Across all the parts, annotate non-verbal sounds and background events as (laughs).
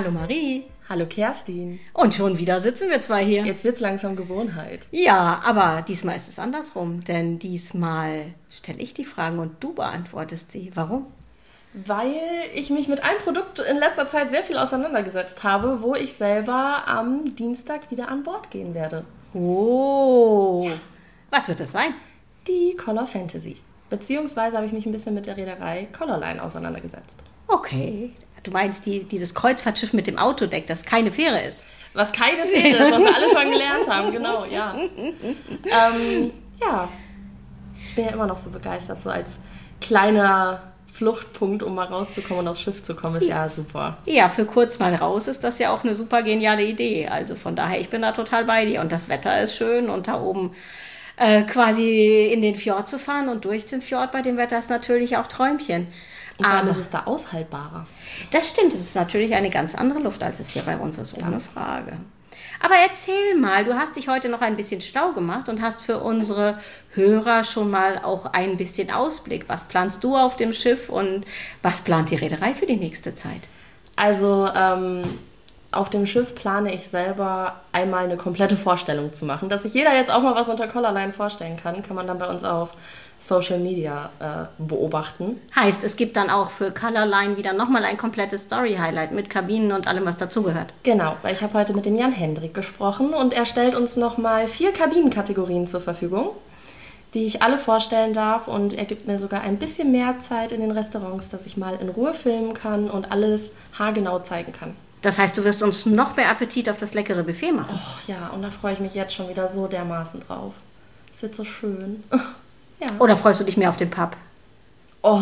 Hallo Marie. Hallo Kerstin. Und schon wieder sitzen wir zwei hier. Jetzt wird's langsam Gewohnheit. Ja, aber diesmal ist es andersrum, denn diesmal stelle ich die Fragen und du beantwortest sie. Warum? Weil ich mich mit einem Produkt in letzter Zeit sehr viel auseinandergesetzt habe, wo ich selber am Dienstag wieder an Bord gehen werde. Oh. Ja. Was wird das sein? Die Color Fantasy. Beziehungsweise habe ich mich ein bisschen mit der Reederei Colorline auseinandergesetzt. Okay. Du meinst die, dieses Kreuzfahrtschiff mit dem Autodeck, das keine Fähre ist? Was keine Fähre ist, was wir alle schon gelernt haben, genau, ja. ähm, ja. Ich bin ja immer noch so begeistert, so als kleiner Fluchtpunkt, um mal rauszukommen und aufs Schiff zu kommen, ist ja super. Ja, für kurz mal raus ist das ja auch eine super geniale Idee. Also von daher, ich bin da total bei dir. Und das Wetter ist schön und da oben äh, quasi in den Fjord zu fahren und durch den Fjord bei dem Wetter ist natürlich auch Träumchen. Und vor allem ist es da aushaltbarer. Das stimmt, es ist natürlich eine ganz andere Luft, als es hier bei uns ist, ohne ja. Frage. Aber erzähl mal, du hast dich heute noch ein bisschen stau gemacht und hast für unsere Hörer schon mal auch ein bisschen Ausblick. Was planst du auf dem Schiff und was plant die Reederei für die nächste Zeit? Also ähm, auf dem Schiff plane ich selber einmal eine komplette Vorstellung zu machen. Dass sich jeder jetzt auch mal was unter Collarline vorstellen kann, kann man dann bei uns auf Social Media äh, beobachten. Heißt, es gibt dann auch für Colorline wieder nochmal ein komplettes Story-Highlight mit Kabinen und allem, was dazugehört. Genau, weil ich habe heute mit dem Jan Hendrik gesprochen und er stellt uns nochmal vier Kabinenkategorien zur Verfügung, die ich alle vorstellen darf und er gibt mir sogar ein bisschen mehr Zeit in den Restaurants, dass ich mal in Ruhe filmen kann und alles haargenau zeigen kann. Das heißt, du wirst uns noch mehr Appetit auf das leckere Buffet machen. Oh ja, und da freue ich mich jetzt schon wieder so dermaßen drauf. Es wird so schön. (laughs) Ja. Oder freust du dich mehr auf den Pub? Oh,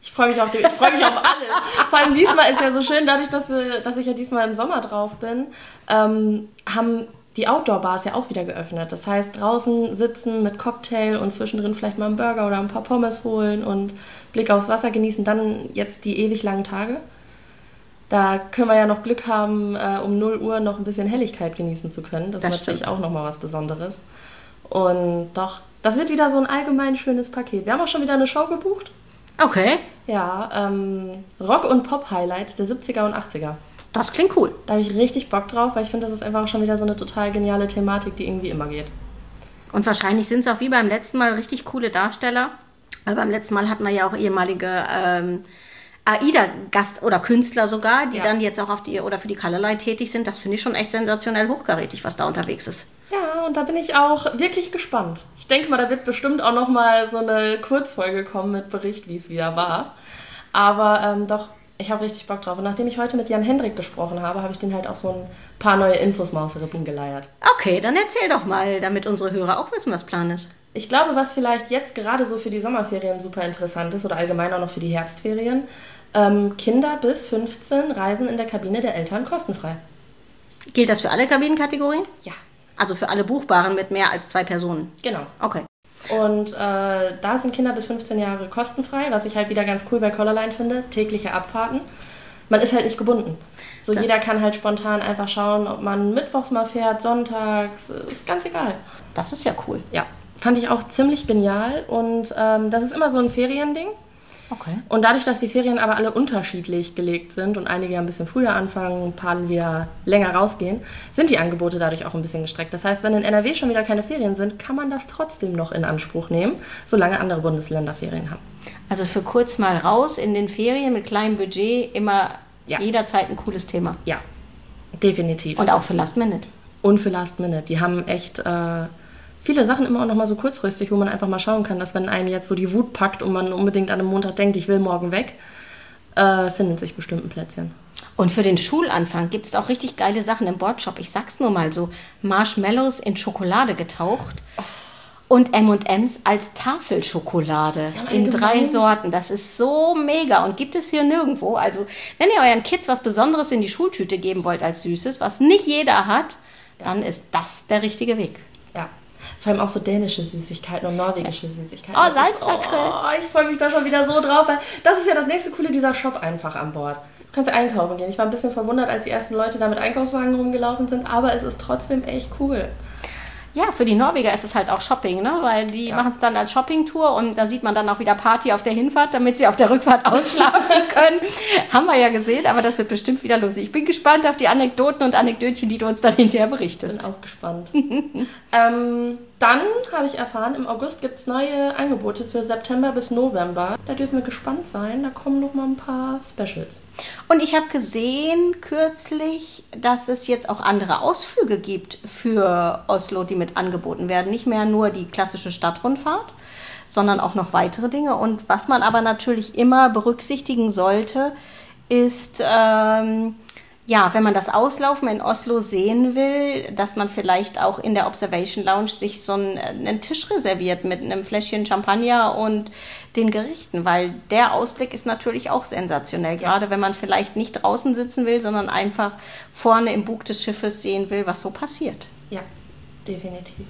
ich freue mich auf den, ich freue mich auf alles. (laughs) Vor allem diesmal ist ja so schön, dadurch, dass wir, dass ich ja diesmal im Sommer drauf bin, ähm, haben die Outdoor-Bars ja auch wieder geöffnet. Das heißt, draußen sitzen mit Cocktail und zwischendrin vielleicht mal einen Burger oder ein paar Pommes holen und Blick aufs Wasser genießen. Dann jetzt die ewig langen Tage. Da können wir ja noch Glück haben, äh, um 0 Uhr noch ein bisschen Helligkeit genießen zu können. Das, das ist natürlich stimmt. auch nochmal was Besonderes. Und doch, das wird wieder so ein allgemein schönes Paket. Wir haben auch schon wieder eine Show gebucht. Okay. Ja, ähm, Rock- und Pop-Highlights der 70er und 80er. Das klingt cool. Da habe ich richtig Bock drauf, weil ich finde, das ist einfach auch schon wieder so eine total geniale Thematik, die irgendwie immer geht. Und wahrscheinlich sind es auch wie beim letzten Mal richtig coole Darsteller. Weil beim letzten Mal hatten wir ja auch ehemalige ähm, AIDA-Gast oder Künstler sogar, die ja. dann jetzt auch auf die oder für die Colorline tätig sind. Das finde ich schon echt sensationell hochkarätig, was da unterwegs ist. Ja, und da bin ich auch wirklich gespannt. Ich denke mal, da wird bestimmt auch noch mal so eine Kurzfolge kommen mit Bericht, wie es wieder war. Aber ähm, doch, ich habe richtig Bock drauf. Und nachdem ich heute mit Jan Hendrik gesprochen habe, habe ich den halt auch so ein paar neue Infos mal aus der Rippen geleiert. Okay, dann erzähl doch mal, damit unsere Hörer auch wissen, was Plan ist. Ich glaube, was vielleicht jetzt gerade so für die Sommerferien super interessant ist oder allgemein auch noch für die Herbstferien, ähm, Kinder bis 15 reisen in der Kabine der Eltern kostenfrei. Gilt das für alle Kabinenkategorien? Ja. Also für alle Buchbaren mit mehr als zwei Personen? Genau. Okay. Und äh, da sind Kinder bis 15 Jahre kostenfrei, was ich halt wieder ganz cool bei Collarline finde. Tägliche Abfahrten. Man ist halt nicht gebunden. So das jeder kann halt spontan einfach schauen, ob man mittwochs mal fährt, sonntags, ist ganz egal. Das ist ja cool. Ja, fand ich auch ziemlich genial und ähm, das ist immer so ein Feriending. Okay. Und dadurch, dass die Ferien aber alle unterschiedlich gelegt sind und einige ein bisschen früher anfangen, ein paar wieder länger rausgehen, sind die Angebote dadurch auch ein bisschen gestreckt. Das heißt, wenn in NRW schon wieder keine Ferien sind, kann man das trotzdem noch in Anspruch nehmen, solange andere Bundesländer Ferien haben. Also für kurz mal raus in den Ferien mit kleinem Budget immer ja. jederzeit ein cooles Thema. Ja, definitiv. Und auch für Last Minute. Und für Last Minute. Die haben echt. Äh, viele Sachen immer auch noch mal so kurzfristig, wo man einfach mal schauen kann, dass wenn einem jetzt so die Wut packt und man unbedingt an einem Montag denkt, ich will morgen weg, äh, findet sich bestimmt ein Plätzchen. Und für den Schulanfang gibt es auch richtig geile Sachen im Boardshop. Ich sag's nur mal so: Marshmallows in Schokolade getaucht. Und M&M's als Tafelschokolade in drei Sorten. Das ist so mega und gibt es hier nirgendwo. Also, wenn ihr euren Kids was Besonderes in die Schultüte geben wollt als Süßes, was nicht jeder hat, dann ist das der richtige Weg. Vor allem auch so dänische Süßigkeiten und norwegische Süßigkeiten. Oh, Salzlakritz. Oh, ich freue mich da schon wieder so drauf, weil das ist ja das nächste Coole dieser Shop einfach an Bord. Du kannst ja einkaufen gehen. Ich war ein bisschen verwundert, als die ersten Leute da mit Einkaufswagen rumgelaufen sind, aber es ist trotzdem echt cool. Ja, für die Norweger ist es halt auch Shopping, ne? Weil die Ja. machen es dann als Shoppingtour und da sieht man dann auch wieder Party auf der Hinfahrt, damit sie auf der Rückfahrt (laughs) ausschlafen können. Haben wir ja gesehen, aber das wird bestimmt wieder lustig. Ich bin gespannt auf die Anekdoten und Anekdötchen, die du uns dann hinterher Bin berichtest. auch gespannt. (laughs) ähm, dann habe ich erfahren, im August gibt es neue Angebote für September bis November. Da dürfen wir gespannt sein. Da kommen noch mal ein paar Specials. Und ich habe gesehen kürzlich, dass es jetzt auch andere Ausflüge gibt für Oslo, die mit angeboten werden. Nicht mehr nur die klassische Stadtrundfahrt, sondern auch noch weitere Dinge. Und was man aber natürlich immer berücksichtigen sollte, ist, ähm, ja, wenn man das Auslaufen in Oslo sehen will, dass man vielleicht auch in der Observation Lounge sich so einen, einen Tisch reserviert mit einem Fläschchen Champagner und den Gerichten, weil der Ausblick ist natürlich auch sensationell, gerade wenn man vielleicht nicht draußen sitzen will, sondern einfach vorne im Bug des Schiffes sehen will, was so passiert. Ja, definitiv.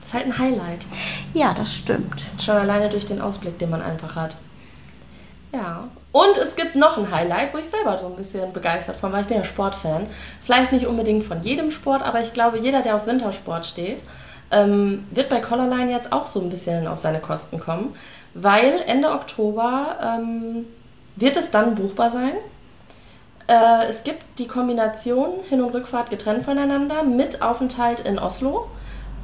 Das ist halt ein Highlight. Ja, das stimmt. Schon alleine durch den Ausblick, den man einfach hat. Ja. Und es gibt noch ein Highlight, wo ich selber so ein bisschen begeistert von war. Ich bin ja Sportfan. Vielleicht nicht unbedingt von jedem Sport, aber ich glaube, jeder, der auf Wintersport steht, ähm, wird bei Collarline jetzt auch so ein bisschen auf seine Kosten kommen. Weil Ende Oktober ähm, wird es dann buchbar sein. Äh, es gibt die Kombination Hin- und Rückfahrt getrennt voneinander mit Aufenthalt in Oslo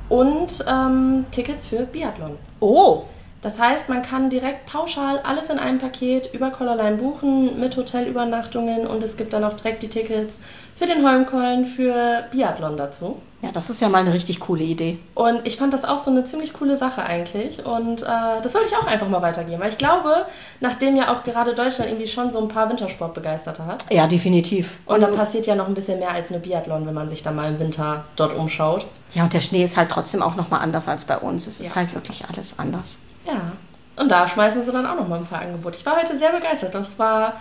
und ähm, Tickets für Biathlon. Oh, Das heißt, man kann direkt pauschal alles in einem Paket über Collarline buchen mit Hotelübernachtungen und es gibt dann auch direkt die Tickets für den Holmkollen für Biathlon dazu. Ja, das ist ja mal eine richtig coole Idee. Und ich fand das auch so eine ziemlich coole Sache eigentlich. Und äh, das wollte ich auch einfach mal weitergeben. Weil ich glaube, nachdem ja auch gerade Deutschland irgendwie schon so ein paar Wintersportbegeisterte hat. Ja, definitiv. Und da passiert ja noch ein bisschen mehr als nur Biathlon, wenn man sich dann mal im Winter dort umschaut. Ja, und der Schnee ist halt trotzdem auch nochmal anders als bei uns. Es ist Ja. halt wirklich alles anders. Ja. Und da schmeißen sie dann auch noch mal ein paar Angebote. Ich war heute sehr begeistert. Das war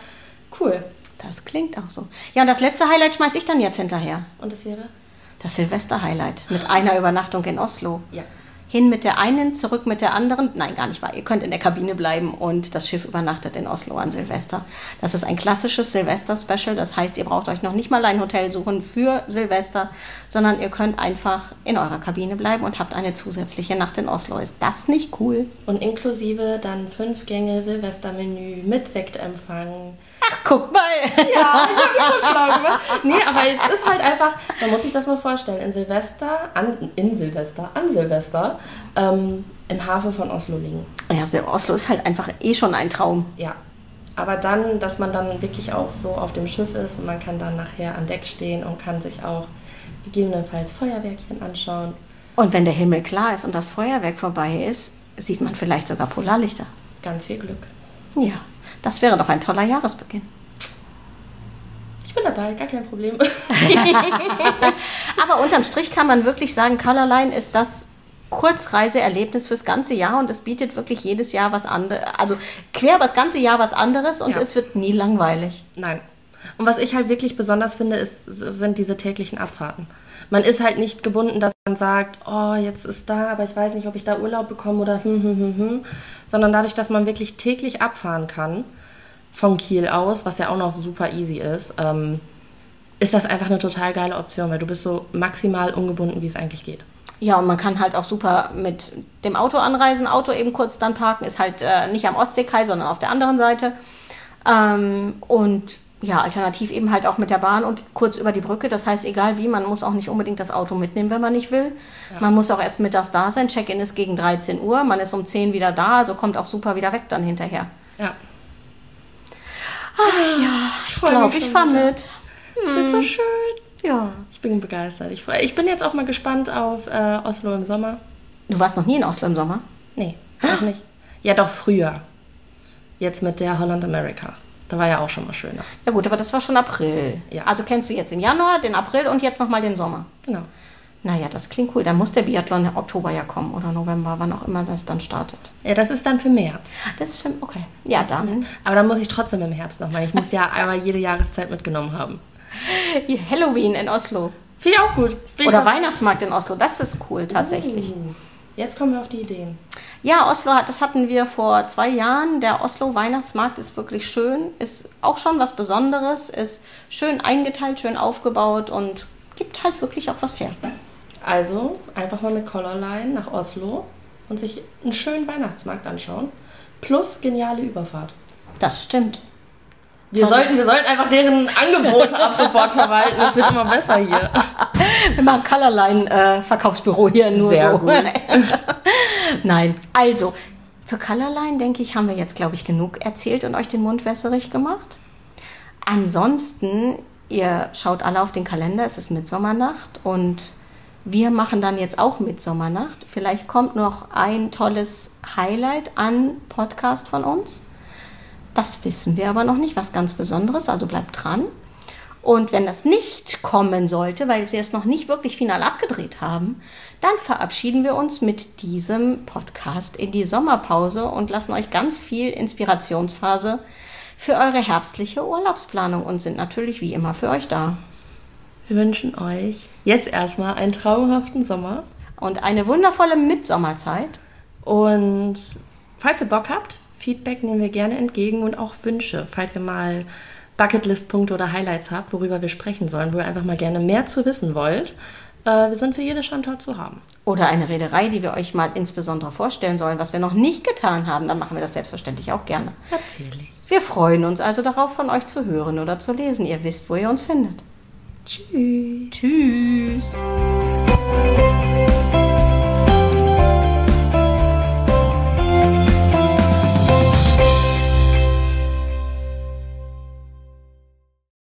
cool. Das klingt auch so. Ja, und das letzte Highlight schmeiß ich dann jetzt hinterher. Und das wäre? Das Silvester-Highlight mit einer Übernachtung in Oslo. Ja. Hin mit der einen, zurück mit der anderen. Nein, gar nicht wahr. Ihr könnt in der Kabine bleiben und das Schiff übernachtet in Oslo an Silvester. Das ist ein klassisches Silvester-Special. Das heißt, ihr braucht euch noch nicht mal ein Hotel suchen für Silvester, sondern ihr könnt einfach in eurer Kabine bleiben und habt eine zusätzliche Nacht in Oslo. Ist das nicht cool? Und inklusive dann fünf Gänge Silvestermenü mit Sektempfang. Ach, guck mal. Ja, ich habe mich schon (laughs) schlau gemacht. Nee, aber es ist halt einfach, man muss sich das mal vorstellen, in Silvester, an, in Silvester, an Silvester, ähm, im Hafen von Oslo liegen. Ja, so Oslo ist halt einfach eh schon ein Traum. Ja. Aber dann, dass man dann wirklich auch so auf dem Schiff ist und man kann dann nachher an Deck stehen und kann sich auch gegebenenfalls Feuerwerkchen anschauen. Und wenn der Himmel klar ist und das Feuerwerk vorbei ist, sieht man vielleicht sogar Polarlichter. Ganz viel Glück. Ja, das wäre doch ein toller Jahresbeginn. Ich bin dabei, gar kein Problem. (laughs) Aber unterm Strich kann man wirklich sagen, Colorline ist das Kurzreiseerlebnis fürs ganze Jahr und es bietet wirklich jedes Jahr was anderes, also quer über das ganze Jahr was anderes und Ja. es wird nie langweilig. Nein. Und was ich halt wirklich besonders finde, ist, sind diese täglichen Abfahrten. Man ist halt nicht gebunden, dass man sagt, oh, jetzt ist da, aber ich weiß nicht, ob ich da Urlaub bekomme oder hm, hm, hm, hm. Sondern dadurch, dass man wirklich täglich abfahren kann, von Kiel aus, was ja auch noch super easy ist, ähm, ist das einfach eine total geile Option, weil du bist so maximal ungebunden, wie es eigentlich geht. Ja, und man kann halt auch super mit dem Auto anreisen, Auto eben kurz dann parken, ist halt äh, nicht am Ostseekai, sondern auf der anderen Seite. Ähm, und ja, alternativ eben halt auch mit der Bahn und kurz über die Brücke. Das heißt, egal wie, man muss auch nicht unbedingt das Auto mitnehmen, wenn man nicht will. Man muss auch erst mittags da sein. Check-in ist gegen 13 Uhr. Man ist um 10 wieder da, also kommt auch super wieder weg dann hinterher. Ja. Ich freu glaube, mich ich fahre wieder. mit. Das wird so schön. Ja. Ich bin begeistert. Ich, freu- ich bin jetzt auch mal gespannt auf äh, Oslo im Sommer. Du warst noch nie in Oslo im Sommer? Nee, noch nicht. Ja, doch früher. Jetzt mit der Holland America. Da war ja auch schon mal schöner. Ja gut, aber das war schon April. Ja. Also kennst du jetzt im Januar, den April und jetzt nochmal den Sommer. Genau. Naja, das klingt cool. Dann muss der Biathlon im Oktober ja kommen oder November, wann auch immer das dann startet. Ja, das ist dann für März. Das ist schon okay. Ja, dann. Aber dann muss ich trotzdem im Herbst nochmal. Ich muss ja (laughs) einmal jede Jahreszeit mitgenommen haben. Halloween in Oslo. Finde ich auch gut. Ich Oder Weihnachtsmarkt in Oslo. Das ist cool, tatsächlich. Uh, Jetzt kommen wir auf die Ideen. Ja, Oslo, hat- das hatten wir vor zwei Jahren. Der Oslo Weihnachtsmarkt ist wirklich schön, ist auch schon was Besonderes, ist schön eingeteilt, schön aufgebaut und gibt halt wirklich auch was her. Also einfach mal mit Collarline nach Oslo und sich einen schönen Weihnachtsmarkt anschauen. Plus geniale Überfahrt. Das stimmt. Wir sollten, wir sollten einfach deren Angebote ab sofort verwalten. Es wird immer besser hier. (laughs) Wir machen Colorline-Verkaufsbüro hier nur Sehr so. gut. (laughs) Nein, also für Colorline, denke ich, haben wir jetzt, glaube ich, genug erzählt und euch den Mund wässerig gemacht. Ansonsten, ihr schaut alle auf den Kalender, es ist Mitsommernacht und wir machen dann jetzt auch Mitsommernacht. Vielleicht kommt noch ein tolles Highlight an Podcast von uns. Das wissen wir aber noch nicht, was ganz Besonderes, also bleibt dran. Und wenn das nicht kommen sollte, weil wir es noch nicht wirklich final abgedreht haben, dann verabschieden wir uns mit diesem Podcast in die Sommerpause und lassen euch ganz viel Inspirationsphase für eure herbstliche Urlaubsplanung und sind natürlich wie immer für euch da. Wir wünschen euch jetzt erstmal einen traumhaften Sommer. Und eine wundervolle Mitsommerzeit. Und falls ihr Bock habt, Feedback nehmen wir gerne entgegen und auch Wünsche, falls ihr mal Bucketlist-Punkte oder Highlights habt, worüber wir sprechen sollen, wo ihr einfach mal gerne mehr zu wissen wollt. Äh, wir sind für jede Schandtat zu haben. Oder eine Reederei, die wir euch mal insbesondere vorstellen sollen, was wir noch nicht getan haben, dann machen wir das selbstverständlich auch gerne. Natürlich. Wir freuen uns also darauf, von euch zu hören oder zu lesen. Ihr wisst, wo ihr uns findet. Tschüss. Tschüss.